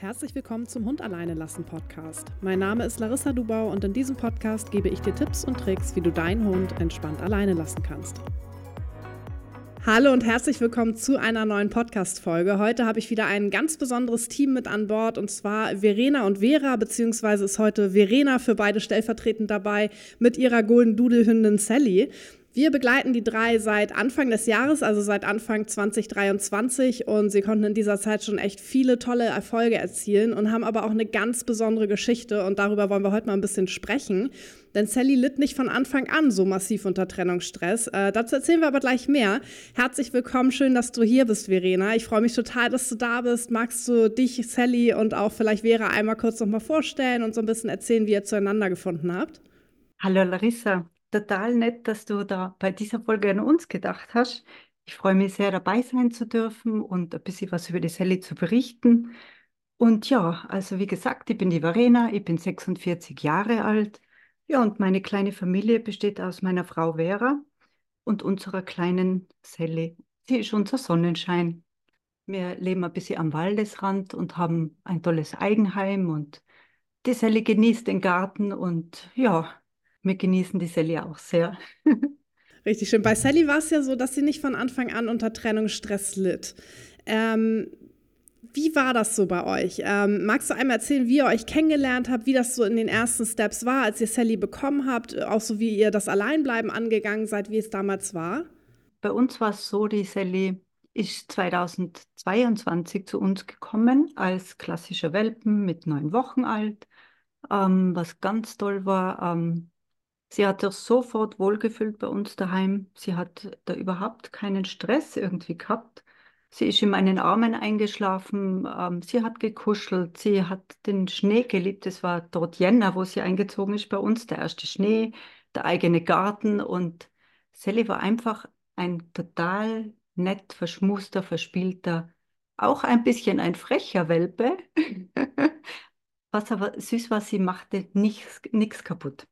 Herzlich willkommen zum Hund alleine lassen Podcast. Mein Name ist Larissa Dubau und in diesem Podcast gebe ich dir Tipps und Tricks, wie du deinen Hund entspannt alleine lassen kannst. Hallo und herzlich willkommen zu einer neuen Podcast-Folge. Heute habe ich wieder ein ganz besonderes Team mit an Bord und zwar Verena und Vera, beziehungsweise ist heute Verena für beide stellvertretend dabei mit ihrer Golden Doodle-Hündin Sally. Wir begleiten die drei seit Anfang des Jahres, also seit Anfang 2023 und sie konnten in dieser Zeit schon echt viele tolle Erfolge erzielen und haben aber auch eine ganz besondere Geschichte und darüber wollen wir heute mal ein bisschen sprechen. Denn Sally litt nicht von Anfang an so massiv unter Trennungsstress. Äh, dazu erzählen wir aber gleich mehr. Herzlich willkommen, schön, dass du hier bist, Verena. Ich freue mich total, dass du da bist. Magst du dich, Sally und auch vielleicht Vera einmal kurz noch mal vorstellen und so ein bisschen erzählen, wie ihr zueinander gefunden habt? Hallo Larissa, total nett, dass du da bei dieser Folge an uns gedacht hast. Ich freue mich sehr, dabei sein zu dürfen und ein bisschen was über die Sally zu berichten. Und ja, also wie gesagt, ich bin die Verena, ich bin 46 Jahre alt. Ja, und meine kleine Familie besteht aus meiner Frau Vera und unserer kleinen Sally. Sie ist unser Sonnenschein. Wir leben ein bisschen am Waldesrand und haben ein tolles Eigenheim und die Sally genießt den Garten und ja, wir genießen die Sally auch sehr. Richtig schön. Bei Sally war es ja so, dass sie nicht von Anfang an unter Trennungsstress litt. Ähm, wie war das so bei euch? Ähm, magst du einmal erzählen, wie ihr euch kennengelernt habt, wie das so in den ersten Steps war, als ihr Sally bekommen habt, auch so wie ihr das Alleinbleiben angegangen seid, wie es damals war? Bei uns war es so, die Sally ist 2022 zu uns gekommen als klassischer Welpen mit neun Wochen alt. Ähm, was ganz toll war, ähm, Sie hat sich sofort wohlgefühlt bei uns daheim. Sie hat da überhaupt keinen Stress irgendwie gehabt. Sie ist in meinen Armen eingeschlafen, ähm, sie hat gekuschelt, sie hat den Schnee geliebt. Es war dort Jänner, wo sie eingezogen ist bei uns, der erste Schnee, der eigene Garten. Und Sally war einfach ein total nett, verschmuster, verspielter, auch ein bisschen ein frecher Welpe. Was aber süß war, sie machte nichts kaputt.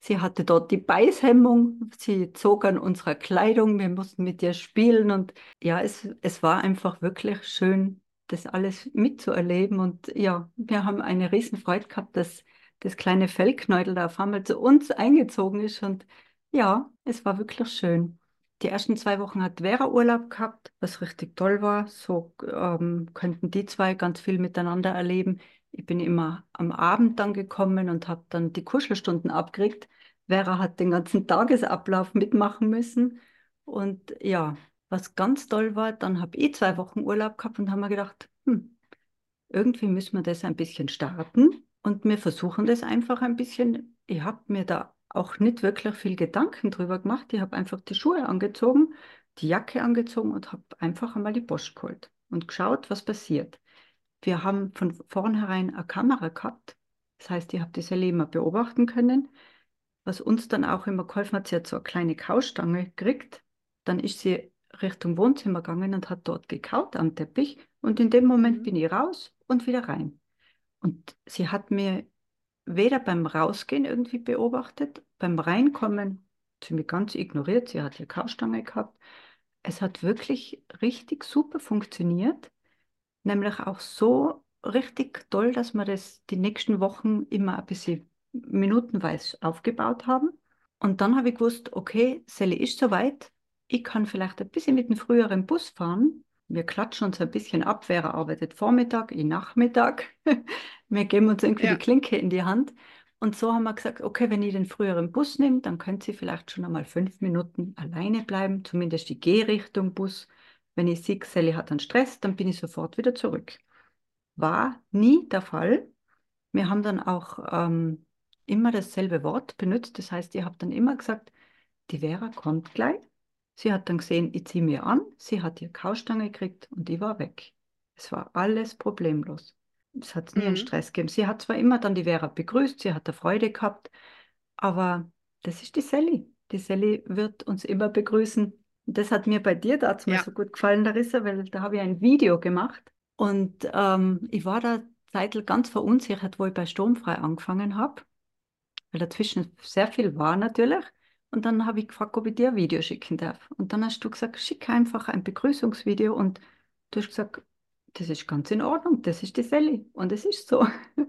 Sie hatte dort die Beißhemmung, sie zog an unserer Kleidung, wir mussten mit ihr spielen und ja, es, es war einfach wirklich schön, das alles mitzuerleben und ja, wir haben eine riesen Freude gehabt, dass das kleine Fellknäuel da auf einmal zu uns eingezogen ist und ja, es war wirklich schön. Die ersten zwei Wochen hat Vera Urlaub gehabt, was richtig toll war. So ähm, könnten die zwei ganz viel miteinander erleben. Ich bin immer am Abend dann gekommen und habe dann die Kuschelstunden abgekriegt. Vera hat den ganzen Tagesablauf mitmachen müssen. Und ja, was ganz toll war, dann habe ich zwei Wochen Urlaub gehabt und haben mir gedacht, hm, irgendwie müssen wir das ein bisschen starten. Und wir versuchen das einfach ein bisschen. Ich habe mir da auch nicht wirklich viel Gedanken drüber gemacht. Ich habe einfach die Schuhe angezogen, die Jacke angezogen und habe einfach einmal die Post geholt und geschaut, was passiert. Wir haben von vornherein eine Kamera gehabt. Das heißt, ich habe diese Lehmer beobachten können. Was uns dann auch immer geholfen hat, sie hat so eine kleine Kaustange gekriegt. Dann ist sie Richtung Wohnzimmer gegangen und hat dort gekaut am Teppich. Und in dem Moment mhm. bin ich raus und wieder rein. Und sie hat mir weder beim Rausgehen irgendwie beobachtet, beim Reinkommen sie mich ganz ignoriert. Sie hat ja Kaustange gehabt. Es hat wirklich richtig super funktioniert. Nämlich auch so richtig toll, dass wir das die nächsten Wochen immer ein bisschen minutenweise aufgebaut haben. Und dann habe ich gewusst, okay, Sally ist soweit. Ich kann vielleicht ein bisschen mit dem früheren Bus fahren. Wir klatschen uns ein bisschen ab. Wer arbeitet Vormittag, ich Nachmittag. wir geben uns irgendwie ja. die Klinke in die Hand. Und so haben wir gesagt, okay, wenn ich den früheren Bus nehme, dann könnt sie vielleicht schon einmal fünf Minuten alleine bleiben, zumindest die Gehrichtung Bus. Wenn ich sehe, Sally hat einen Stress, dann bin ich sofort wieder zurück. War nie der Fall. Wir haben dann auch ähm, immer dasselbe Wort benutzt. Das heißt, ihr habt dann immer gesagt, die Vera kommt gleich. Sie hat dann gesehen, ich ziehe mir an. Sie hat ihr Kaustange gekriegt und ich war weg. Es war alles problemlos. Es hat nie mhm. einen Stress gegeben. Sie hat zwar immer dann die Vera begrüßt, sie hat da Freude gehabt, aber das ist die Sally. Die Sally wird uns immer begrüßen. Das hat mir bei dir dazu ja. so gut gefallen, Larissa, weil da habe ich ein Video gemacht und ähm, ich war da zeitlich ganz verunsichert, wo ich bei Sturmfrei angefangen habe weil dazwischen sehr viel war natürlich. Und dann habe ich gefragt, ob ich dir ein Video schicken darf. Und dann hast du gesagt, schick einfach ein Begrüßungsvideo. Und du hast gesagt, das ist ganz in Ordnung, das ist die Sally und es ist so.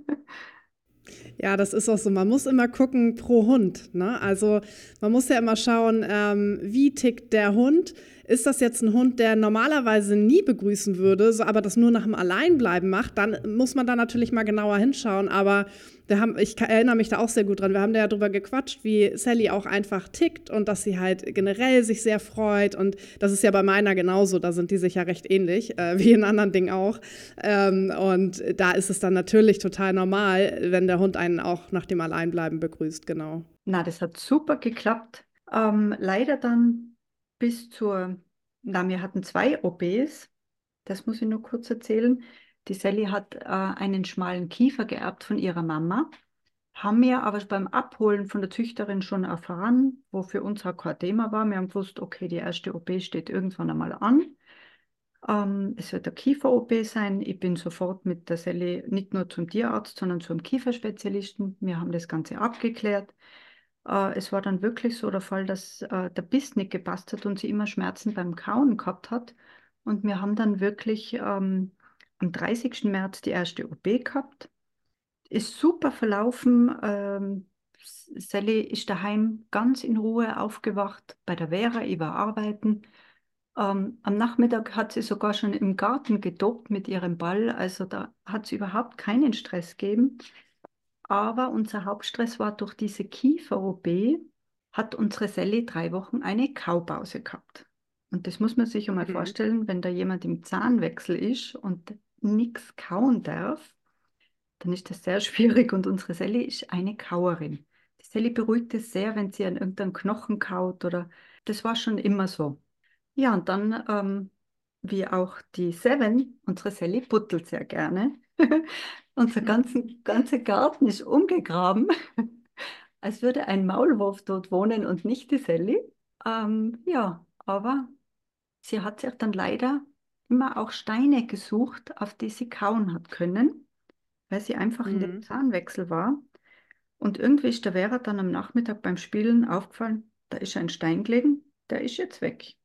Ja, das ist auch so. Man muss immer gucken pro Hund. Ne? Also man muss ja immer schauen, ähm, wie tickt der Hund. Ist das jetzt ein Hund, der normalerweise nie begrüßen würde, so, aber das nur nach dem Alleinbleiben macht, dann muss man da natürlich mal genauer hinschauen. Aber wir haben, ich erinnere mich da auch sehr gut dran. Wir haben da ja drüber gequatscht, wie Sally auch einfach tickt und dass sie halt generell sich sehr freut. Und das ist ja bei meiner genauso. Da sind die sich ja recht ähnlich, äh, wie in anderen Dingen auch. Ähm, und da ist es dann natürlich total normal, wenn der Hund einen auch nach dem Alleinbleiben begrüßt, genau. Na, das hat super geklappt. Ähm, leider dann bis zur, na, wir hatten zwei OBs, das muss ich nur kurz erzählen. Die Sally hat äh, einen schmalen Kiefer geerbt von ihrer Mama, haben wir aber beim Abholen von der Züchterin schon erfahren, wo für uns auch kein Thema war. Wir haben gewusst, okay, die erste OP steht irgendwann einmal an. Ähm, es wird der Kiefer-OP sein. Ich bin sofort mit der Sally nicht nur zum Tierarzt, sondern zum Kieferspezialisten. Wir haben das Ganze abgeklärt. Äh, es war dann wirklich so der Fall, dass äh, der Biss nicht gepasst hat und sie immer Schmerzen beim Kauen gehabt hat. Und wir haben dann wirklich ähm, am 30. März die erste OP gehabt. Ist super verlaufen. Ähm, Sally ist daheim ganz in Ruhe aufgewacht bei der Vera, ich war arbeiten. Ähm, am Nachmittag hat sie sogar schon im Garten gedopt mit ihrem Ball, also da hat es überhaupt keinen Stress gegeben. Aber unser Hauptstress war durch diese Kiefer-OP, hat unsere Sally drei Wochen eine Kaupause gehabt. Und das muss man sich einmal mhm. vorstellen, wenn da jemand im Zahnwechsel ist und nichts kauen darf, dann ist das sehr schwierig. Und unsere Sally ist eine Kauerin. Die Sally beruhigt es sehr, wenn sie an irgendeinem Knochen kaut oder das war schon immer so. Ja, und dann, ähm, wie auch die Seven, unsere Sally buttelt sehr gerne. Unser ganzen, ganzer Garten ist umgegraben, als würde ein Maulwurf dort wohnen und nicht die Sally. Ähm, ja, aber sie hat sich dann leider immer auch Steine gesucht, auf die sie kauen hat können, weil sie einfach mhm. in dem Zahnwechsel war. Und irgendwie ist der Vera dann am Nachmittag beim Spielen aufgefallen, da ist ein Stein gelegen, der ist jetzt weg.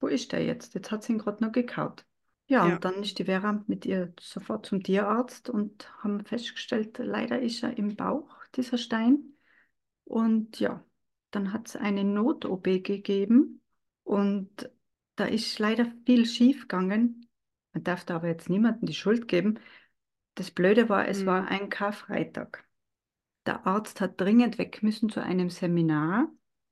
Wo ist der jetzt? Jetzt hat sie ihn gerade noch gekaut. Ja, Ja. und dann ist die Vera mit ihr sofort zum Tierarzt und haben festgestellt, leider ist er im Bauch, dieser Stein. Und ja, dann hat es eine Not-OP gegeben und da ist leider viel schief gegangen. Man darf da aber jetzt niemandem die Schuld geben. Das Blöde war, es war mhm. ein Karfreitag. Der Arzt hat dringend weg müssen zu einem Seminar,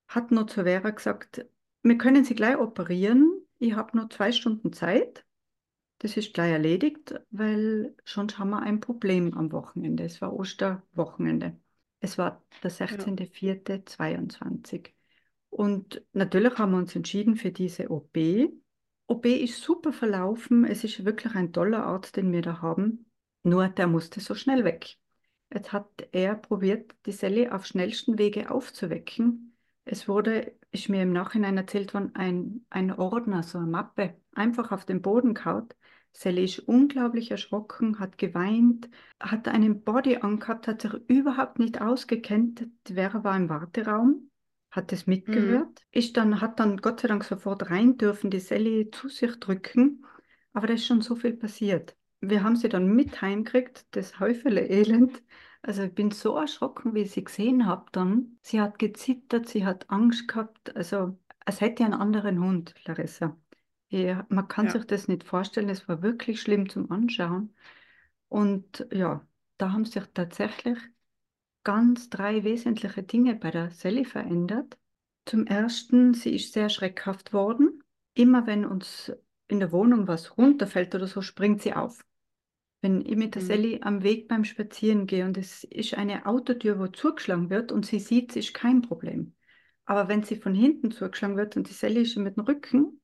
hat nur zu Vera gesagt, wir können Sie gleich operieren, ich habe nur zwei Stunden Zeit. Das ist gleich erledigt, weil sonst haben wir ein Problem am Wochenende. Es war Osterwochenende. Es war der Ja. 16.04.22. Und natürlich haben wir uns entschieden für diese OP. OP ist super verlaufen. Es ist wirklich ein toller Arzt, den wir da haben. Nur der musste so schnell weg. Jetzt hat er probiert, die Sally auf schnellsten Wege aufzuwecken. Es wurde, ist mir im Nachhinein erzählt worden, ein, ein Ordner, so eine Mappe, einfach auf den Boden kaut. Sally ist unglaublich erschrocken, hat geweint, hat einen Body angehabt, hat sich überhaupt nicht ausgekennt. Vera war im Warteraum, hat es mitgehört, mhm. ist dann, hat dann Gott sei Dank sofort rein dürfen, die Sally zu sich drücken, aber da ist schon so viel passiert. Wir haben sie dann mit heimgekriegt, das Häufele Elend. Also ich bin so erschrocken, wie ich sie gesehen habe dann. Sie hat gezittert, sie hat Angst gehabt, also als hätte ich einen anderen Hund, Larissa. Ja, man kann Ja. sich das nicht vorstellen. Es war wirklich schlimm zum Anschauen. Und ja, da haben sich tatsächlich ganz drei wesentliche Dinge bei der Sally verändert. Zum ersten, sie ist sehr schreckhaft worden. Immer wenn uns in der Wohnung was runterfällt oder so, springt sie auf. Wenn ich mit der Mhm. Sally am Weg beim Spazieren gehe und es ist eine Autotür, wo zugeschlagen wird und sie sieht, es ist kein Problem. Aber wenn sie von hinten zugeschlagen wird und die Sally ist mit dem Rücken,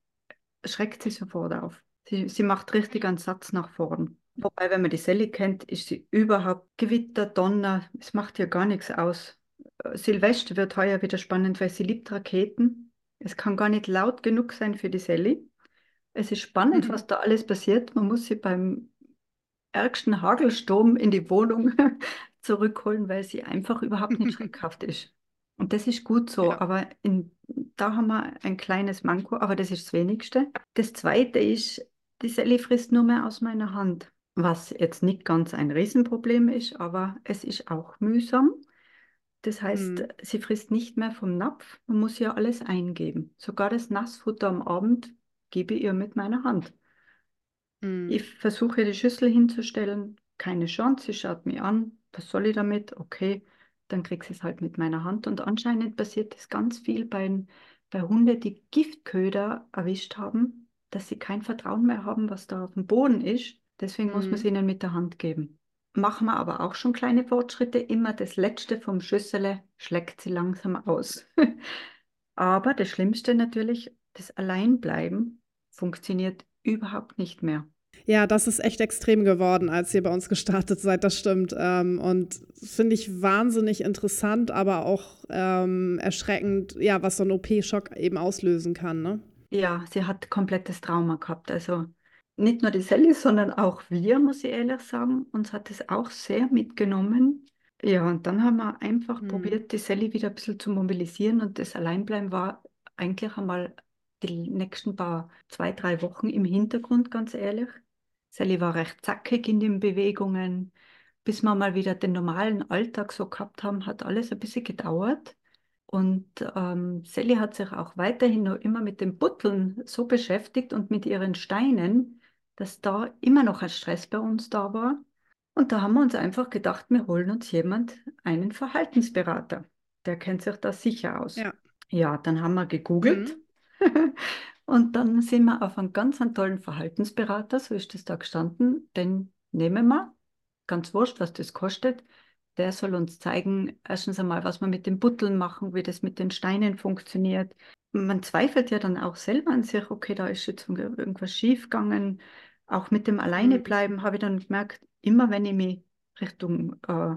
schreckt sie sofort auf. Sie, sie macht richtig einen Satz nach vorn. Wobei, wenn man die Sally kennt, ist sie überhaupt Gewitter, Donner, es macht ihr gar nichts aus. Äh, Silvester wird heuer wieder spannend, weil sie liebt Raketen. Es kann gar nicht laut genug sein für die Sally. Es ist spannend, mhm. was da alles passiert. Man muss sie beim ärgsten Hagelsturm in die Wohnung zurückholen, weil sie einfach überhaupt nicht schreckhaft ist. Und das ist gut so, Ja. aber in, da haben wir ein kleines Manko, aber das ist das Wenigste. Das Zweite ist, die Sally frisst nur mehr aus meiner Hand, was jetzt nicht ganz ein Riesenproblem ist, aber es ist auch mühsam. Das heißt, Mhm. sie frisst nicht mehr vom Napf, man muss ihr alles eingeben. Sogar das Nassfutter am Abend gebe ich ihr mit meiner Hand. Mhm. Ich versuche die Schüssel hinzustellen, keine Chance, sie schaut mich an, was soll ich damit? Okay, dann krieg ich es halt mit meiner Hand. Und anscheinend passiert das ganz viel bei, bei Hunden, die Giftköder erwischt haben, dass sie kein Vertrauen mehr haben, was da auf dem Boden ist. Deswegen muss man es Mhm. ihnen mit der Hand geben. Machen wir aber auch schon kleine Fortschritte. Immer das Letzte vom Schüssele schlägt sie langsam aus. Aber das Schlimmste natürlich, das Alleinbleiben funktioniert überhaupt nicht mehr. Ja, das ist echt extrem geworden, als ihr bei uns gestartet seid, das stimmt. Ähm, und finde ich wahnsinnig interessant, aber auch ähm, erschreckend, ja, was so ein OP-Schock eben auslösen kann, ne? Ja, sie hat komplettes Trauma gehabt. Also nicht nur die Sally, sondern auch wir, muss ich ehrlich sagen. Uns hat es auch sehr mitgenommen. Ja, und dann haben wir einfach Mhm. probiert, die Sally wieder ein bisschen zu mobilisieren. Und das Alleinbleiben war eigentlich einmal die nächsten paar, zwei, drei Wochen im Hintergrund, ganz ehrlich. Sally war recht zackig in den Bewegungen. Bis wir mal wieder den normalen Alltag so gehabt haben, hat alles ein bisschen gedauert. Und ähm, Sally hat sich auch weiterhin noch immer mit den Butteln so beschäftigt und mit ihren Steinen, dass da immer noch ein Stress bei uns da war. Und da haben wir uns einfach gedacht, wir holen uns jemand, einen Verhaltensberater. Der kennt sich da sicher aus. Ja. Ja, dann haben wir gegoogelt. Und dann sind wir auf einen ganz einen tollen Verhaltensberater, so ist das da gestanden, den nehmen wir, ganz wurscht, was das kostet. Der soll uns zeigen, erstens einmal, was wir mit den Butteln machen, wie das mit den Steinen funktioniert. Man zweifelt ja dann auch selber an sich, okay, da ist jetzt irgendwas schiefgegangen. Auch mit dem Alleinebleiben habe ich dann gemerkt, immer wenn ich mich Richtung äh,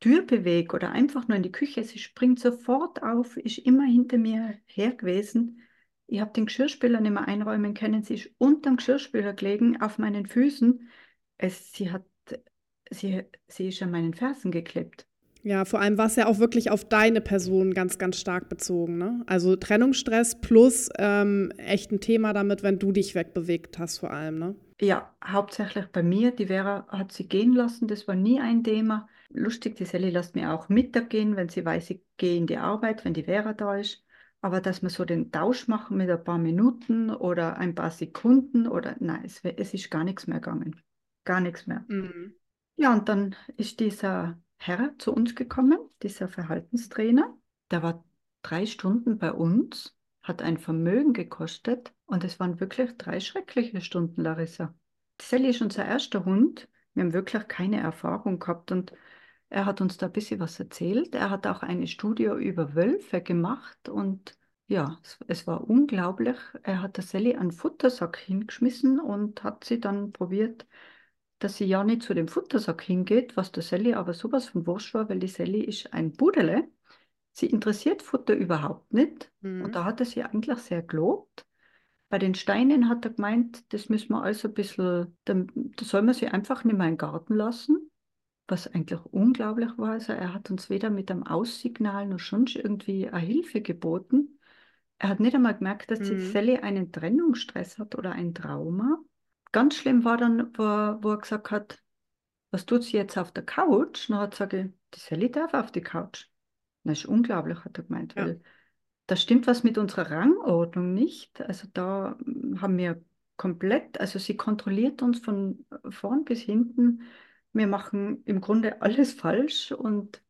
Tür bewege oder einfach nur in die Küche, sie springt sofort auf, ist immer hinter mir her gewesen. Ich habe den Geschirrspüler nicht mehr einräumen können. Sie ist unter dem Geschirrspüler gelegen, auf meinen Füßen. Es, sie, hat, sie, sie ist an meinen Fersen geklebt. Ja, vor allem war es ja auch wirklich auf deine Person ganz, ganz stark bezogen. Ne? Also Trennungsstress plus ähm, echt ein Thema damit, wenn du dich wegbewegt hast, vor allem. Ne? Ja, hauptsächlich bei mir. Die Vera hat sie gehen lassen, das war nie ein Thema. Lustig, die Sally lässt mir auch Mittag gehen, wenn sie weiß, ich gehe in die Arbeit, wenn die Vera da ist. Aber dass wir so den Tausch machen mit ein paar Minuten oder ein paar Sekunden oder nein, es, es ist gar nichts mehr gegangen. Gar nichts mehr. Mhm. Ja, und dann ist dieser Herr zu uns gekommen, dieser Verhaltenstrainer. Der war drei Stunden bei uns, hat ein Vermögen gekostet und es waren wirklich drei schreckliche Stunden, Larissa. Sally ist unser erster Hund. Wir haben wirklich keine Erfahrung gehabt und er hat uns da ein bisschen was erzählt. Er hat auch eine Studie über Wölfe gemacht und ja, es, es war unglaublich. Er hat der Sally einen Futtersack hingeschmissen und hat sie dann probiert, dass sie ja nicht zu dem Futtersack hingeht, was der Sally aber sowas von wurscht war, weil die Sally ist ein Budele. Sie interessiert Futter überhaupt nicht. Mhm. Und da hat er sie eigentlich sehr gelobt. Bei den Steinen hat er gemeint, das müssen wir also ein bisschen, da, da soll man sie einfach nicht mehr in den Garten lassen was eigentlich unglaublich war. Also er hat uns weder mit einem Aussignal noch schon irgendwie eine Hilfe geboten. Er hat nicht einmal gemerkt, dass die Mhm. Sally einen Trennungsstress hat oder ein Trauma. Ganz schlimm war dann, wo, er- wo er gesagt hat, was tut sie jetzt auf der Couch? Und er hat gesagt, die Sally darf auf die Couch. Das ist unglaublich, hat er gemeint, Ja. weil da stimmt was mit unserer Rangordnung nicht. Also da mm, haben wir komplett, also sie kontrolliert uns von vorn bis hinten. Wir machen im Grunde alles falsch und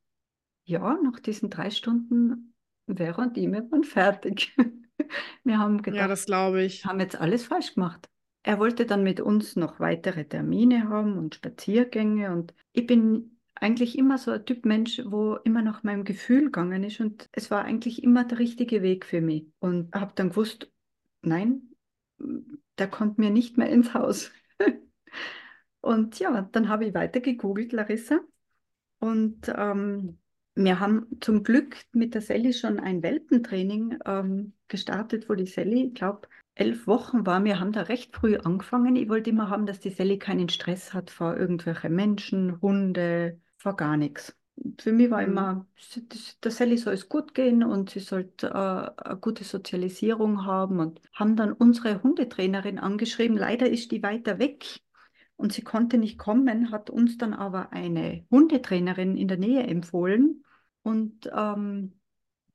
ja, nach diesen drei Stunden Vera und ich, wir waren fertig. Wir haben Ja, gedacht, das glaube ich. wir haben jetzt alles falsch gemacht. Er wollte dann mit uns noch weitere Termine haben und Spaziergänge und ich bin eigentlich immer so ein Typ Mensch, wo immer nach meinem Gefühl gegangen ist und es war eigentlich immer der richtige Weg für mich und habe dann gewusst, nein, der kommt mir nicht mehr ins Haus. Und ja, dann habe ich weiter gegoogelt, Larissa. Und ähm, wir haben zum Glück mit der Sally schon ein Welpentraining ähm, gestartet, wo die Sally, ich glaube, elf Wochen war. Wir haben da recht früh angefangen. Ich wollte immer haben, dass die Sally keinen Stress hat vor irgendwelchen Menschen, Hunde, vor gar nichts. Für mich war Mhm. immer, das- der Sally soll es gut gehen und sie sollte äh, eine gute Sozialisierung haben und haben dann unsere Hundetrainerin angeschrieben. Leider ist die weiter weg und sie konnte nicht kommen, hat uns dann aber eine Hundetrainerin in der Nähe empfohlen und ähm,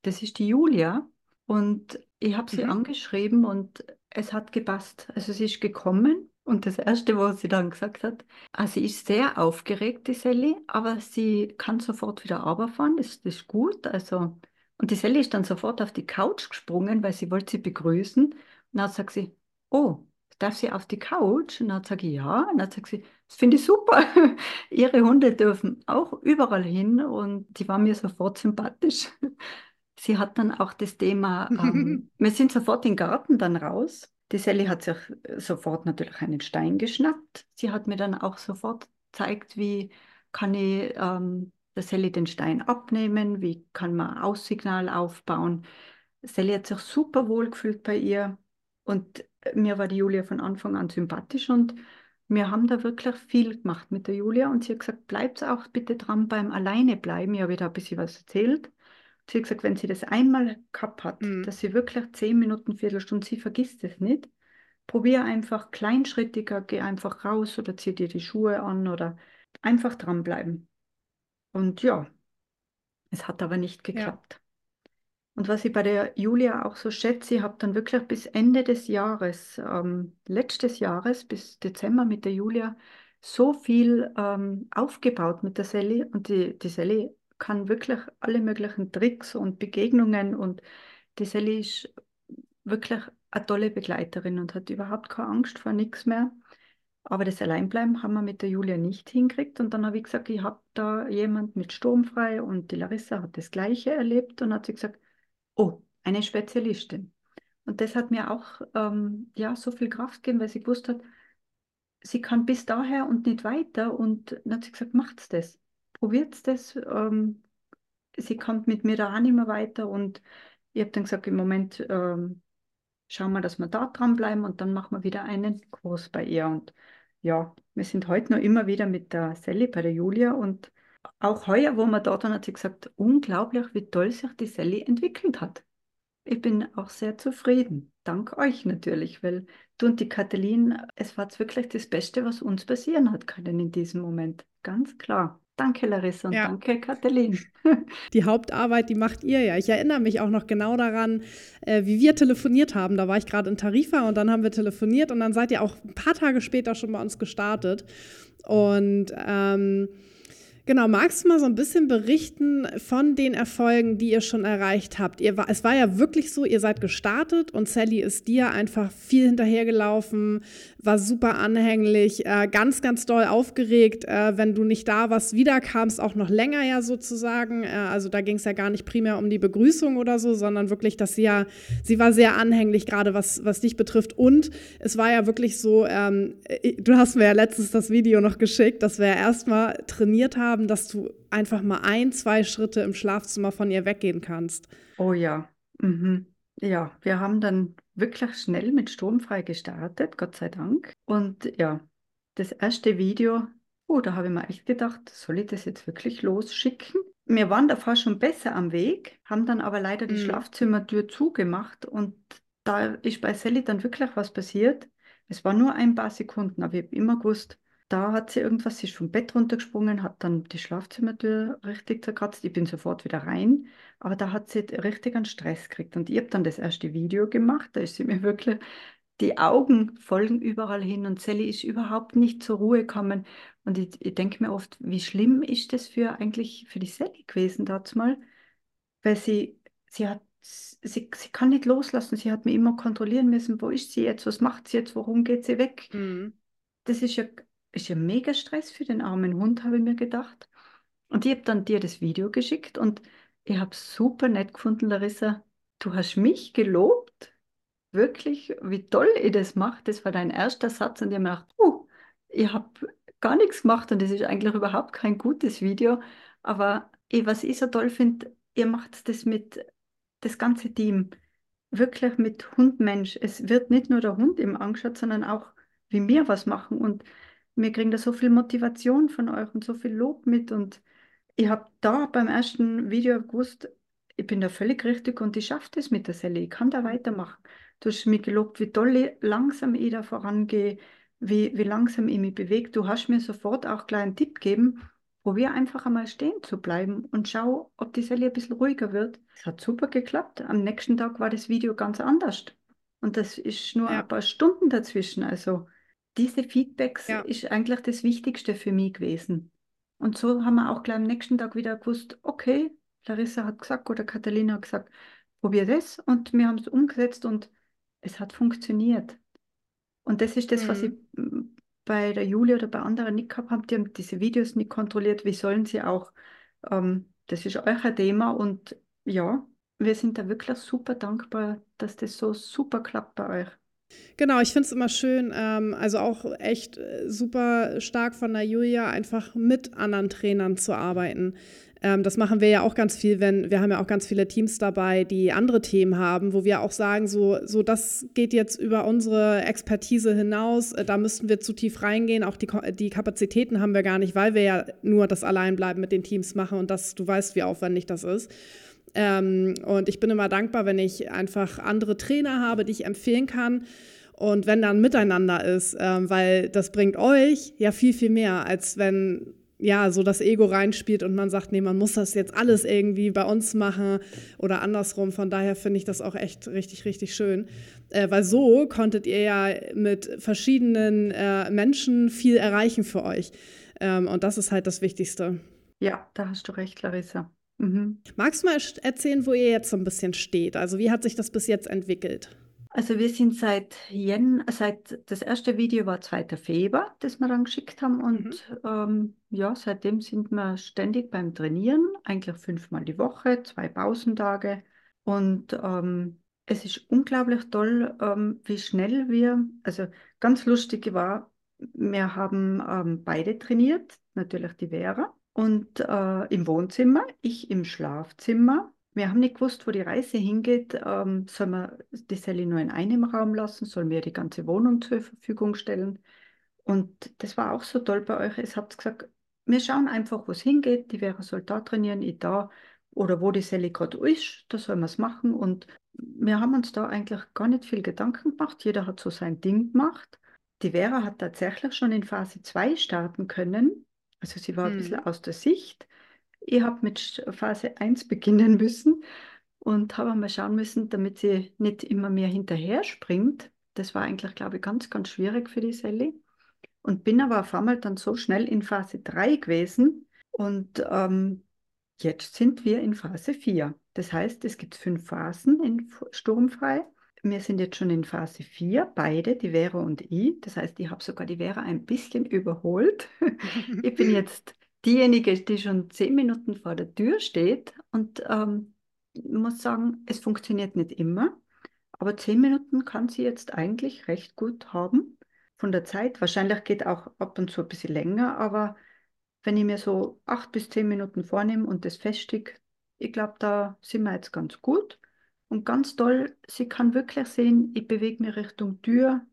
das ist die Julia und ich habe sie Mhm. angeschrieben und es hat gepasst. Also sie ist gekommen und das Erste, was sie dann gesagt hat, ah, sie ist sehr aufgeregt, die Sally, aber sie kann sofort wieder runterfahren, das, das ist gut. Also, und die Sally ist dann sofort auf die Couch gesprungen, weil sie wollte sie begrüßen. Und dann sagt sie, oh, darf sie auf die Couch? Und dann sage ich, ja. Und dann sagt sie, das finde ich super. Ihre Hunde dürfen auch überall hin und die war mir sofort sympathisch. Sie hat dann auch das Thema, ähm, wir sind sofort in den Garten dann raus. Die Sally hat sich sofort natürlich einen Stein geschnappt. Sie hat mir dann auch sofort gezeigt, wie kann ich ähm, der Sally den Stein abnehmen, wie kann man Aussignal aufbauen. Sally hat sich super wohl gefühlt bei ihr und mir war die Julia von Anfang an sympathisch und wir haben da wirklich viel gemacht mit der Julia und sie hat gesagt, bleibt auch bitte dran beim Alleine bleiben. Ich habe da ein bisschen was erzählt. Sie hat gesagt, wenn sie das einmal gehabt hat, Mhm. dass sie wirklich zehn Minuten, Viertelstunde, sie vergisst es nicht, probier einfach kleinschrittiger, geh einfach raus oder zieh dir die Schuhe an oder einfach dranbleiben. Und ja, es hat aber nicht Ja. Und was ich bei der Julia auch so schätze, ich habe dann wirklich bis Ende des Jahres, ähm, letztes Jahres, bis Dezember mit der Julia, so viel ähm, aufgebaut mit der Sally. Und die, die Sally kann wirklich alle möglichen Tricks und Begegnungen. Und die Sally ist wirklich eine tolle Begleiterin und hat überhaupt keine Angst vor nichts mehr. Aber das Alleinbleiben haben wir mit der Julia nicht hingekriegt. Und dann habe ich gesagt, ich habe da jemand mit Sturmfrei und die Larissa hat das Gleiche erlebt und hat sie gesagt, oh, eine Spezialistin. Und das hat mir auch ähm, ja, so viel Kraft gegeben, weil sie gewusst hat, sie kann bis daher und nicht weiter. Und dann hat sie gesagt, macht's das. Probiert's das. Ähm, sie kommt mit mir da auch nicht mehr weiter. Und ich habe dann gesagt, im Moment ähm, schauen wir, dass wir da dranbleiben und dann machen wir wieder einen Kurs bei ihr. Und ja, wir sind heute noch immer wieder mit der Sally bei der Julia und auch heuer, wo wir dort waren, hat sie gesagt, unglaublich, wie toll sich die Sally entwickelt hat. Ich bin auch sehr zufrieden. Dank euch natürlich, weil du und die Katalin, es war wirklich das Beste, was uns passieren hat können in diesem Moment. Ganz klar. Danke, Larissa, und Ja. danke, Katalin. Die Hauptarbeit, die macht ihr ja. Ich erinnere mich auch noch genau daran, äh, wie wir telefoniert haben. Da war ich gerade in Tarifa und dann haben wir telefoniert und dann seid ihr auch ein paar Tage später schon bei uns gestartet. Und ähm, genau, magst du mal so ein bisschen berichten von den Erfolgen, die ihr schon erreicht habt? Ihr es war ja wirklich so, ihr seid gestartet und Sally ist dir einfach viel hinterhergelaufen, war super anhänglich, äh, ganz, ganz doll aufgeregt, äh, wenn du nicht da warst, wiederkamst, auch noch länger ja sozusagen. Äh, also da ging es ja gar nicht primär um die Begrüßung oder so, sondern wirklich, dass sie ja, sie war sehr anhänglich, gerade was, was dich betrifft. Und es war ja wirklich so, ähm, du hast mir ja letztens das Video noch geschickt, dass wir ja erstmal trainiert haben, dass du einfach mal ein, zwei Schritte im Schlafzimmer von ihr weggehen kannst. Oh ja. Mhm. Ja, wir haben dann wirklich schnell mit Sturmfrei gestartet, Gott sei Dank. Und ja, das erste Video, oh, da habe ich mir echt gedacht, soll ich das jetzt wirklich losschicken? Wir waren davor schon besser am Weg, haben dann aber leider die Mhm. Schlafzimmertür zugemacht und da ist bei Sally dann wirklich was passiert. Es war nur ein paar Sekunden, aber ich habe immer gewusst, da hat sie irgendwas, sie ist vom Bett runtergesprungen, hat dann die Schlafzimmertür richtig zerkratzt. Ich bin sofort wieder rein, aber da hat sie richtig einen Stress gekriegt. Und ich habe dann das erste Video gemacht, da ist sie mir wirklich, die Augen folgen überall hin und Sally ist überhaupt nicht zur Ruhe gekommen. Und ich, ich denke mir oft, wie schlimm ist das für eigentlich für die Sally gewesen dazu mal, weil sie, sie hat, sie, sie kann nicht loslassen, sie hat mich immer kontrollieren müssen, wo ist sie jetzt, was macht sie jetzt, warum geht sie weg? Mhm. Das ist ja, ist ja mega Stress für den armen Hund, habe ich mir gedacht. Und ich habe dann dir das Video geschickt und ich habe super nett gefunden, Larissa. Du hast mich gelobt, wirklich, wie toll ich das mache. Das war dein erster Satz und ich habe gedacht, uh, ich habe gar nichts gemacht und das ist eigentlich überhaupt kein gutes Video. Aber eh, was ich so toll finde, ihr macht das mit das ganze Team, wirklich mit Hund-Mensch. Es wird nicht nur der Hund im angeschaut, sondern auch, wie wir was machen. Und wir kriegen da so viel Motivation von euch und so viel Lob mit. Und ich habe da beim ersten Video gewusst, ich bin da völlig richtig und ich schaffe das mit der Sally. Ich kann da weitermachen. Du hast mir gelobt, wie toll ich langsam ich da vorangehe, wie, wie langsam ich mich bewege. Du hast mir sofort auch gleich einen Tipp gegeben, probier einfach einmal stehen zu bleiben und schau, ob die Sally ein bisschen ruhiger wird. Es hat super geklappt. Am nächsten Tag war das Video ganz anders. Und das ist nur Ja. ein paar Stunden dazwischen. Also diese Feedbacks Ja. ist eigentlich das Wichtigste für mich gewesen. Und so haben wir auch gleich am nächsten Tag wieder gewusst, okay, Larissa hat gesagt oder Catalina hat gesagt, probier das und wir haben es umgesetzt und es hat funktioniert. Und das ist das, was ich Mhm. bei der Julia oder bei anderen nicht gehabt habe. Die haben diese Videos nicht kontrolliert. Wie sollen sie auch? Ähm, das ist euer Thema und ja, wir sind da wirklich super dankbar, dass das so super klappt bei euch. Genau, ich finde es immer schön, ähm, also auch echt äh, super stark von der Julia, einfach mit anderen Trainern zu arbeiten. Ähm, das machen wir ja auch ganz viel, wenn wir haben ja auch ganz viele Teams dabei, die andere Themen haben, wo wir auch sagen, so, so das geht jetzt über unsere Expertise hinaus, äh, da müssten wir zu tief reingehen, auch die, die Kapazitäten haben wir gar nicht, weil wir ja nur das Alleinbleiben mit den Teams machen und das, du weißt, wie aufwendig das ist. Ähm, und ich bin immer dankbar, wenn ich einfach andere Trainer habe, die ich empfehlen kann. Und wenn dann miteinander ist, ähm, weil das bringt euch ja viel, viel mehr, als wenn ja so das Ego reinspielt und man sagt, nee, man muss das jetzt alles irgendwie bei uns machen oder andersrum. Von daher finde ich das auch echt richtig, richtig schön. Äh, weil so konntet ihr ja mit verschiedenen äh, Menschen viel erreichen für euch. Ähm, und das ist halt das Wichtigste. Ja, da hast du recht, Larissa. Mhm. Magst du mal erzählen, wo ihr jetzt so ein bisschen steht? Also wie hat sich das bis jetzt entwickelt? Also wir sind seit Jen, seit das erste Video war 2. Februar, das wir dann geschickt haben und ähm, ja, seitdem sind wir ständig beim Trainieren, eigentlich fünfmal die Woche, zwei Pausentage und ähm, es ist unglaublich toll, ähm, wie schnell wir, also ganz lustig war, wir haben ähm, beide trainiert, natürlich die Vera und äh, im Wohnzimmer, ich im Schlafzimmer. Wir haben nicht gewusst, wo die Reise hingeht. Ähm, sollen wir die Sally nur in einem Raum lassen? Sollen wir die ganze Wohnung zur Verfügung stellen? Und das war auch so toll bei euch. Ihr habt gesagt, wir schauen einfach, wo es hingeht. Die Vera soll da trainieren, ich da. Oder wo die Sally gerade ist, da sollen wir es machen. Und wir haben uns da eigentlich gar nicht viel Gedanken gemacht. Jeder hat so sein Ding gemacht. Die Vera hat tatsächlich schon in Phase 2 starten können. Also sie war ein bisschen Mhm. aus der Sicht. Ich habe mit Phase 1 beginnen müssen und habe einmal schauen müssen, damit sie nicht immer mehr hinterher springt. Das war eigentlich, glaube ich, ganz, ganz schwierig für die Sally. Und bin aber auf einmal dann so schnell in Phase 3 gewesen. Und ähm, jetzt sind wir in Phase 4. Das heißt, es gibt fünf Phasen in Sturmfrei. Wir sind jetzt schon in Phase 4, beide, die Vera und ich. Das heißt, ich habe sogar die Vera ein bisschen überholt. Ich bin jetzt diejenige, die schon zehn Minuten vor der Tür steht und ähm, muss sagen, es funktioniert nicht immer, aber zehn Minuten kann sie jetzt eigentlich recht gut haben von der Zeit. Wahrscheinlich geht auch ab und zu ein bisschen länger, aber wenn ich mir so acht bis zehn Minuten vornehme und das festige, ich glaube, da sind wir jetzt ganz gut. Und ganz toll, sie kann wirklich sehen, ich bewege mich Richtung Tür,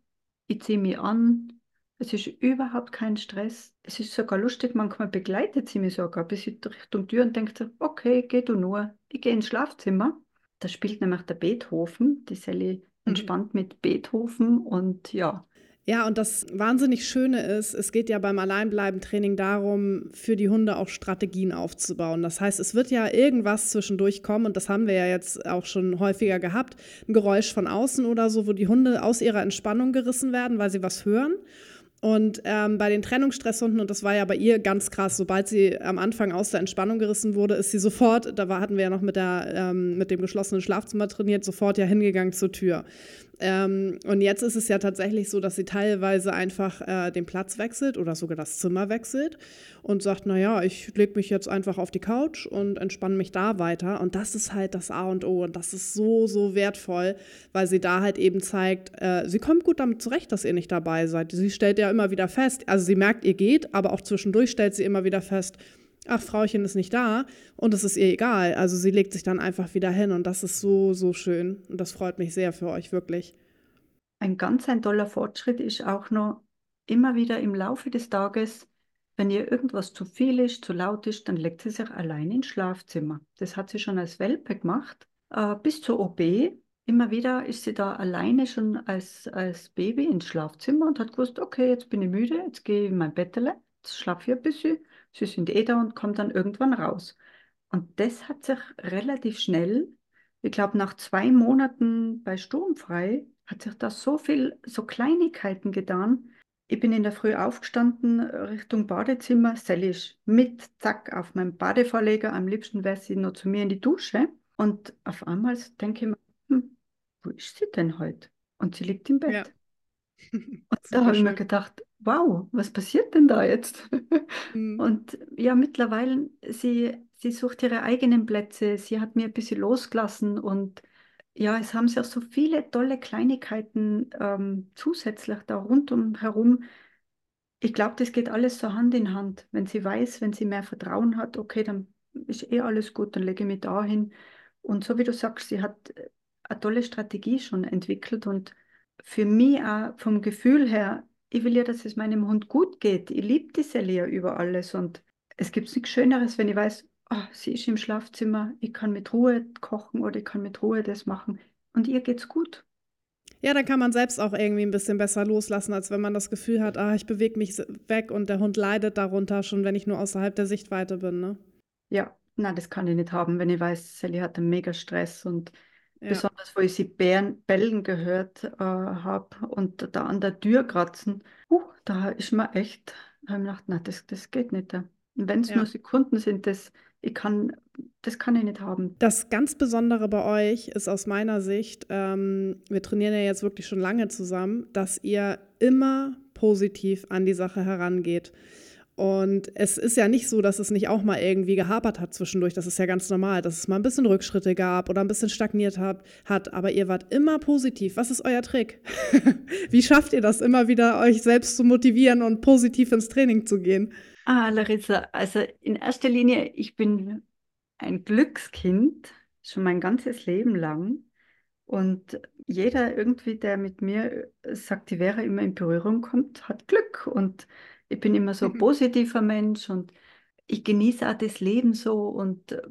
ich ziehe mich an, es ist überhaupt kein Stress. Es ist sogar lustig, manchmal begleitet sie mich sogar bis ich Richtung Tür und denkt so, okay, geh du nur. Ich gehe ins Schlafzimmer. Da spielt nämlich der Beethoven. Die Sally entspannt mit Beethoven und ja, Ja, und das wahnsinnig Schöne ist, es geht ja beim Alleinbleiben-Training darum, für die Hunde auch Strategien aufzubauen. Das heißt, es wird ja irgendwas zwischendurch kommen, und das haben wir ja jetzt auch schon häufiger gehabt, ein Geräusch von außen oder so, wo die Hunde aus ihrer Entspannung gerissen werden, weil sie was hören. Und ähm, bei den Trennungsstresshunden, und das war ja bei ihr ganz krass, sobald sie am Anfang aus der Entspannung gerissen wurde, ist sie sofort, da war, hatten wir ja noch mit, der, ähm, mit dem geschlossenen Schlafzimmer trainiert, sofort ja hingegangen zur Tür. Ähm, und jetzt ist es ja tatsächlich so, dass sie teilweise einfach äh, den Platz wechselt oder sogar das Zimmer wechselt und sagt, naja, ich lege mich jetzt einfach auf die Couch und entspanne mich da weiter. Und das ist halt das A und O. Und das ist so, so wertvoll, weil sie da halt eben zeigt, äh, sie kommt gut damit zurecht, dass ihr nicht dabei seid. Sie stellt ja immer wieder fest, also sie merkt, ihr geht, aber auch zwischendurch stellt sie immer wieder fest, ach, Frauchen ist nicht da und es ist ihr egal. Also sie legt sich dann einfach wieder hin und das ist so, so schön. Und das freut mich sehr für euch, wirklich. ein ganz ein toller Fortschritt ist auch noch immer wieder im Laufe des Tages wenn ihr irgendwas zu viel ist, zu laut ist, dann legt sie sich allein ins Schlafzimmer. Das hat sie schon als Welpe gemacht. Äh, bis zur OB. Immer wieder ist sie da alleine schon als, als Baby ins Schlafzimmer und hat gewusst, okay, jetzt bin ich müde, jetzt gehe ich in mein Bettele, jetzt schlafe ich ein bisschen. Sie sind eh da und kommt dann irgendwann raus. Und das hat sich relativ schnell, ich glaube nach zwei Monaten bei Sturmfrei, hat sich da so viel, so Kleinigkeiten getan, ich bin in der Früh aufgestanden, Richtung Badezimmer, Sally ist mit, zack, auf meinem Badevorleger. Am liebsten wäre sie noch zu mir in die Dusche. Und auf einmal denke ich mir, hm, wo ist sie denn heute? Und sie liegt im Bett. Ja. Und da habe ich mir gedacht, wow, was passiert denn da jetzt? Mhm. Und ja, mittlerweile, sie, sie sucht ihre eigenen Plätze, sie hat mir ein bisschen losgelassen und ja, es haben sich auch so viele tolle Kleinigkeiten ähm, zusätzlich da rundum herum. Ich glaube, das geht alles so Hand in Hand. Wenn sie weiß, wenn sie mehr Vertrauen hat, okay, dann ist eh alles gut, dann lege ich mich da hin. Und so wie du sagst, sie hat äh, eine tolle Strategie schon entwickelt und für mich auch vom Gefühl her, ich will ja, dass es meinem Hund gut geht. Ich liebe die Celia über alles und es gibt nichts Schöneres, wenn ich weiß, oh, sie ist im Schlafzimmer, ich kann mit Ruhe kochen oder ich kann mit Ruhe das machen und ihr geht's gut. Ja, dann kann man selbst auch irgendwie ein bisschen besser loslassen, als wenn man das Gefühl hat, ah, ich bewege mich weg und der Hund leidet darunter, schon wenn ich nur außerhalb der Sichtweite bin. Ne? Ja, na, das kann ich nicht haben, wenn ich weiß, Sally hat einen mega Stress und ja. besonders, wo ich sie bären, bellen gehört äh, habe und da an der Tür kratzen, uh, da ist mir echt, habe ich gedacht, na, das, das geht nicht. Wenn es ja. nur Sekunden sind, das ich kann, das kann ich nicht haben. Das ganz Besondere bei euch ist aus meiner Sicht, ähm, wir trainieren ja jetzt wirklich schon lange zusammen, dass ihr immer positiv an die Sache herangeht. Und es ist ja nicht so, dass es nicht auch mal irgendwie gehapert hat zwischendurch. Das ist ja ganz normal, dass es mal ein bisschen Rückschritte gab oder ein bisschen stagniert hat. hat. Aber ihr wart immer positiv. Was ist euer Trick? Wie schafft ihr das immer wieder, euch selbst zu motivieren und positiv ins Training zu gehen? Ah, Larissa, also in erster Linie, ich bin ein Glückskind, schon mein ganzes Leben lang. Und jeder irgendwie, der mit mir sagt, die wäre immer in Berührung kommt, hat Glück. Und ich bin immer so ein mhm. positiver Mensch und ich genieße auch das Leben so. Und äh,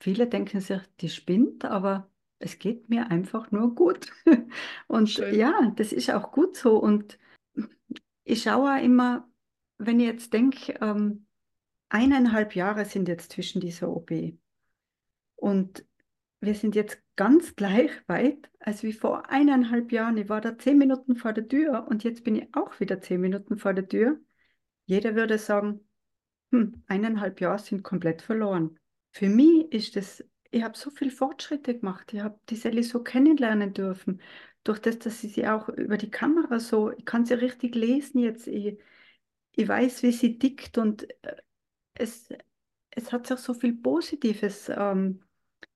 viele denken sich, die spinnt, aber es geht mir einfach nur gut. Und Schön. ja, das ist auch gut so. Und ich schaue auch immer, wenn ich jetzt denke, ähm, eineinhalb Jahre sind jetzt zwischen dieser OP und wir sind jetzt ganz gleich weit, als wie vor eineinhalb Jahren. Ich war da zehn Minuten vor der Tür und jetzt bin ich auch wieder zehn Minuten vor der Tür. Jeder würde sagen, hm, eineinhalb Jahre sind komplett verloren. Für mich ist das, ich habe so viele Fortschritte gemacht. Ich habe die Sally so kennenlernen dürfen. Durch das, dass ich sie auch über die Kamera so, ich kann sie richtig lesen jetzt. Ich, ich weiß, wie sie tickt und äh, es, es hat sich so viel Positives ähm,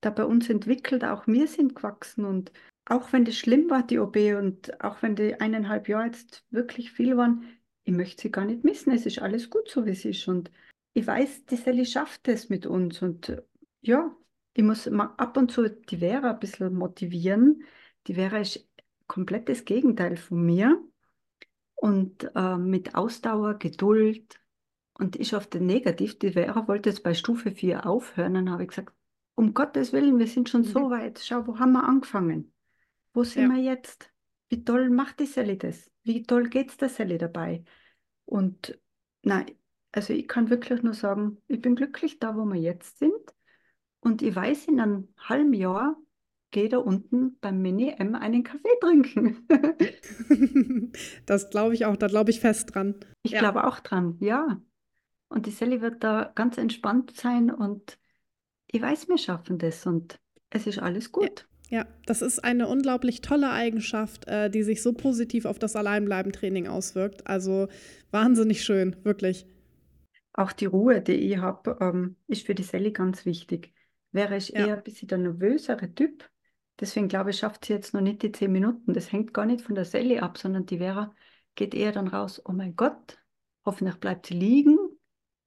da bei uns entwickelt. Auch wir sind gewachsen und auch wenn das schlimm war, die OB und auch wenn die eineinhalb Jahre jetzt wirklich viel waren, ich möchte sie gar nicht missen. Es ist alles gut so, wie es ist und ich weiß, die Sally schafft es mit uns und ja, ich muss mal ab und zu die Vera ein bisschen motivieren. Die Vera ist komplett das Gegenteil von mir und äh, mit Ausdauer, Geduld. Und ich den Negativ, die Vera wollte jetzt bei Stufe 4 aufhören. Dann habe ich gesagt, um Gottes Willen, wir sind schon mhm. so weit. Schau, wo haben wir angefangen? Wo sind ja. wir jetzt? Wie toll macht die Sally das? Wie toll geht es der Sally dabei? Und nein, also ich kann wirklich nur sagen, ich bin glücklich da, wo wir jetzt sind. Und ich weiß, in einem halben Jahr gehe da unten beim Mini-M einen Kaffee trinken. das glaube ich auch, da glaube ich fest dran. Ich ja. glaube auch dran, ja. Und die Sally wird da ganz entspannt sein und ich weiß, wir schaffen das und es ist alles gut. Ja. ja das ist eine unglaublich tolle Eigenschaft, äh, die sich so positiv auf das Alleinbleiben-Training auswirkt. Also wahnsinnig schön, wirklich. Auch die Ruhe, die ich habe, ähm, ist für die Sally ganz wichtig. Wäre ich ja. eher ein bisschen der nervösere Typ, Deswegen glaube ich, schafft sie jetzt noch nicht die zehn Minuten. Das hängt gar nicht von der Sally ab, sondern die Vera geht eher dann raus, oh mein Gott, hoffentlich bleibt sie liegen,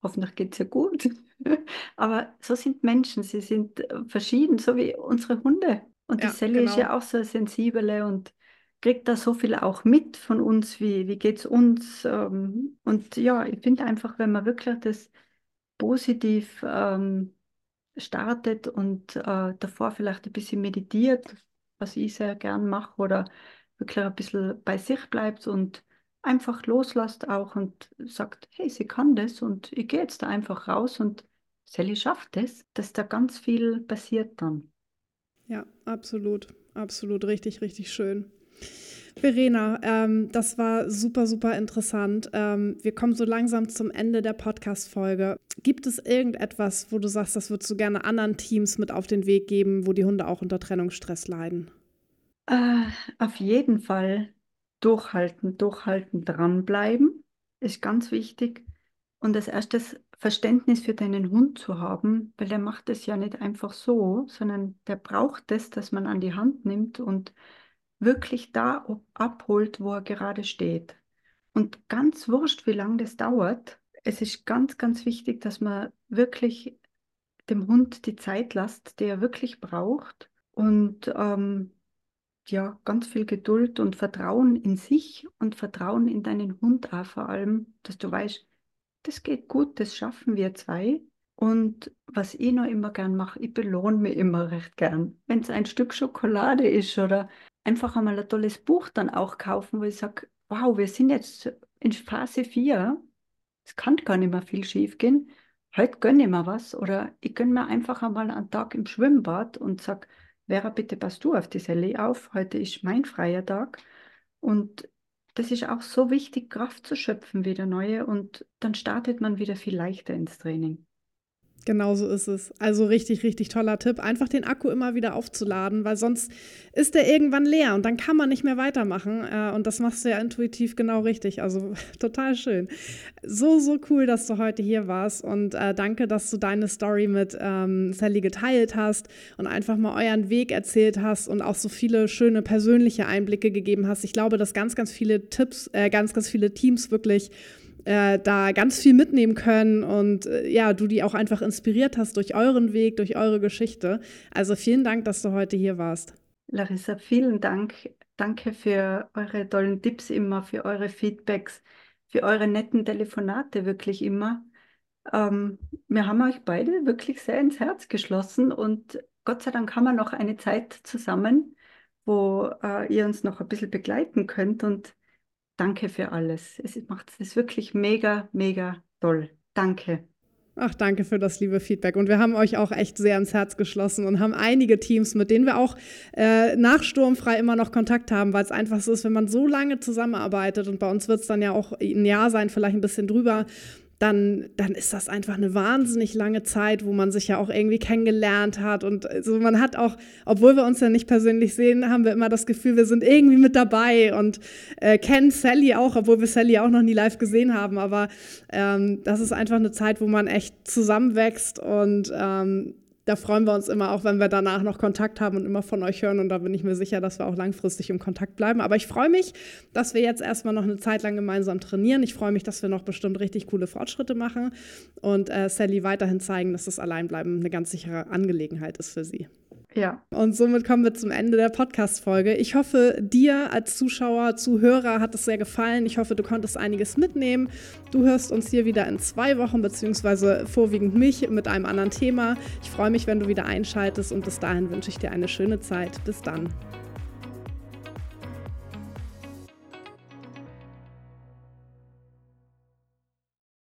hoffentlich geht es ihr gut. Aber so sind Menschen, sie sind äh, verschieden, so wie unsere Hunde. Und die ja, Sally genau. ist ja auch so sensibel und kriegt da so viel auch mit von uns, wie, wie geht es uns. Ähm, und ja, ich finde einfach, wenn man wirklich das positiv ähm, startet und äh, davor vielleicht ein bisschen meditiert, was ich sehr gern mache, oder wirklich ein bisschen bei sich bleibt und einfach loslässt auch und sagt, hey, sie kann das und ich gehe jetzt da einfach raus und Sally schafft es, dass da ganz viel passiert dann. Ja, absolut, absolut, richtig, richtig schön. Verena, ähm, das war super, super interessant. Ähm, wir kommen so langsam zum Ende der Podcast-Folge. Gibt es irgendetwas, wo du sagst, das würdest du gerne anderen Teams mit auf den Weg geben, wo die Hunde auch unter Trennungsstress leiden? Äh, auf jeden Fall durchhalten, durchhalten, dranbleiben ist ganz wichtig. Und als erstes Verständnis für deinen Hund zu haben, weil der macht es ja nicht einfach so, sondern der braucht es, dass man an die Hand nimmt und wirklich da abholt, wo er gerade steht. Und ganz wurscht, wie lange das dauert, es ist ganz, ganz wichtig, dass man wirklich dem Hund die Zeit lässt, die er wirklich braucht. Und ähm, ja, ganz viel Geduld und Vertrauen in sich und Vertrauen in deinen Hund auch vor allem, dass du weißt, das geht gut, das schaffen wir zwei. Und was ich noch immer gern mache, ich belohne mich immer recht gern. Wenn es ein Stück Schokolade ist oder einfach einmal ein tolles Buch dann auch kaufen, wo ich sage, wow, wir sind jetzt in Phase 4, es kann gar nicht mehr viel schief gehen. Heute gönne ich mir was oder ich gönne mir einfach einmal einen Tag im Schwimmbad und sage, Vera, bitte passt du auf die Sally auf. Heute ist mein freier Tag. Und das ist auch so wichtig, Kraft zu schöpfen, wieder neue. Und dann startet man wieder viel leichter ins Training. Genau so ist es. Also richtig, richtig toller Tipp. Einfach den Akku immer wieder aufzuladen, weil sonst ist der irgendwann leer und dann kann man nicht mehr weitermachen. Äh, und das machst du ja intuitiv genau richtig. Also total schön. So, so cool, dass du heute hier warst und äh, danke, dass du deine Story mit ähm, Sally geteilt hast und einfach mal euren Weg erzählt hast und auch so viele schöne persönliche Einblicke gegeben hast. Ich glaube, dass ganz, ganz viele Tipps, äh, ganz, ganz viele Teams wirklich äh, da ganz viel mitnehmen können und äh, ja, du die auch einfach inspiriert hast durch euren Weg, durch eure Geschichte. Also vielen Dank, dass du heute hier warst. Larissa, vielen Dank. Danke für eure tollen Tipps immer, für eure Feedbacks, für eure netten Telefonate wirklich immer. Ähm, wir haben euch beide wirklich sehr ins Herz geschlossen und Gott sei Dank haben wir noch eine Zeit zusammen, wo äh, ihr uns noch ein bisschen begleiten könnt und Danke für alles. Es macht es wirklich mega, mega toll. Danke. Ach, danke für das liebe Feedback. Und wir haben euch auch echt sehr ins Herz geschlossen und haben einige Teams, mit denen wir auch äh, nach Sturmfrei immer noch Kontakt haben, weil es einfach so ist, wenn man so lange zusammenarbeitet und bei uns wird es dann ja auch ein Jahr sein, vielleicht ein bisschen drüber, dann, dann ist das einfach eine wahnsinnig lange Zeit, wo man sich ja auch irgendwie kennengelernt hat. Und also man hat auch, obwohl wir uns ja nicht persönlich sehen, haben wir immer das Gefühl, wir sind irgendwie mit dabei und äh, kennen Sally auch, obwohl wir Sally auch noch nie live gesehen haben. Aber ähm, das ist einfach eine Zeit, wo man echt zusammenwächst und ähm, da freuen wir uns immer auch, wenn wir danach noch Kontakt haben und immer von euch hören. Und da bin ich mir sicher, dass wir auch langfristig im Kontakt bleiben. Aber ich freue mich, dass wir jetzt erstmal noch eine Zeit lang gemeinsam trainieren. Ich freue mich, dass wir noch bestimmt richtig coole Fortschritte machen und äh, Sally weiterhin zeigen, dass das Alleinbleiben eine ganz sichere Angelegenheit ist für sie. Ja. Und somit kommen wir zum Ende der Podcast-Folge. Ich hoffe, dir als Zuschauer, Zuhörer hat es sehr gefallen. Ich hoffe, du konntest einiges mitnehmen. Du hörst uns hier wieder in zwei Wochen, beziehungsweise vorwiegend mich mit einem anderen Thema. Ich freue mich, wenn du wieder einschaltest und bis dahin wünsche ich dir eine schöne Zeit. Bis dann.